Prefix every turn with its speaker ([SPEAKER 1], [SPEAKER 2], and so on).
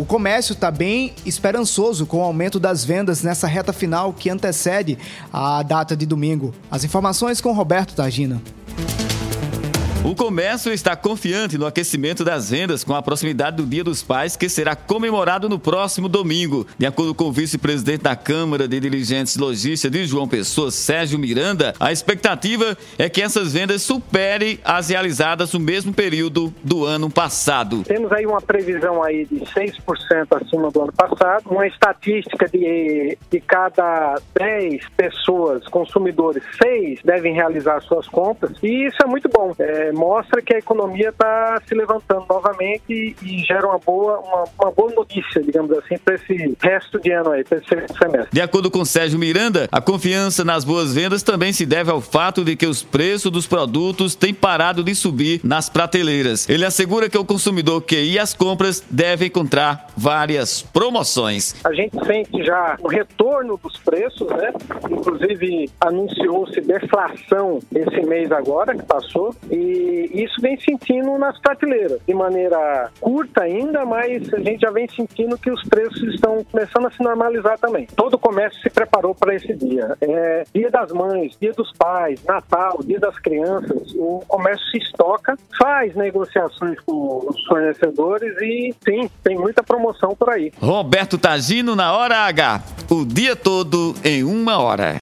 [SPEAKER 1] O comércio está bem esperançoso com o aumento das vendas nessa reta final que antecede a data de domingo. As informações com Roberto Tagina.
[SPEAKER 2] O comércio está confiante no aquecimento das vendas com a proximidade do Dia dos Pais, que será comemorado no próximo domingo. De acordo com o vice-presidente da Câmara de Dirigentes Logística de João Pessoa, Sérgio Miranda, a expectativa é que essas vendas superem as realizadas no mesmo período do ano passado.
[SPEAKER 3] Temos aí uma previsão aí de 6% acima do ano passado, uma estatística de, de cada 10 pessoas, consumidores, 6 devem realizar suas compras, e isso é muito bom. É, mostra que a economia está se levantando novamente e, e gera uma boa, uma, uma, boa notícia, digamos assim, para esse resto de ano aí, para esse semestre.
[SPEAKER 2] De acordo com Sérgio Miranda, a confiança nas boas vendas também se deve ao fato de que os preços dos produtos têm parado de subir nas prateleiras. Ele assegura que o consumidor que ia às compras deve encontrar várias promoções.
[SPEAKER 3] A gente sente já o retorno dos preços, né? Inclusive anunciou-se deflação esse mês agora que passou e e isso vem sentindo nas prateleiras, de maneira curta ainda, mas a gente já vem sentindo que os preços estão começando a se normalizar também. Todo o comércio se preparou para esse dia. É, dia das mães, dia dos pais, Natal, dia das crianças, o comércio se estoca, faz negociações com os fornecedores e sim, tem muita promoção por aí.
[SPEAKER 2] Roberto Tagino na hora H, o dia todo em uma hora.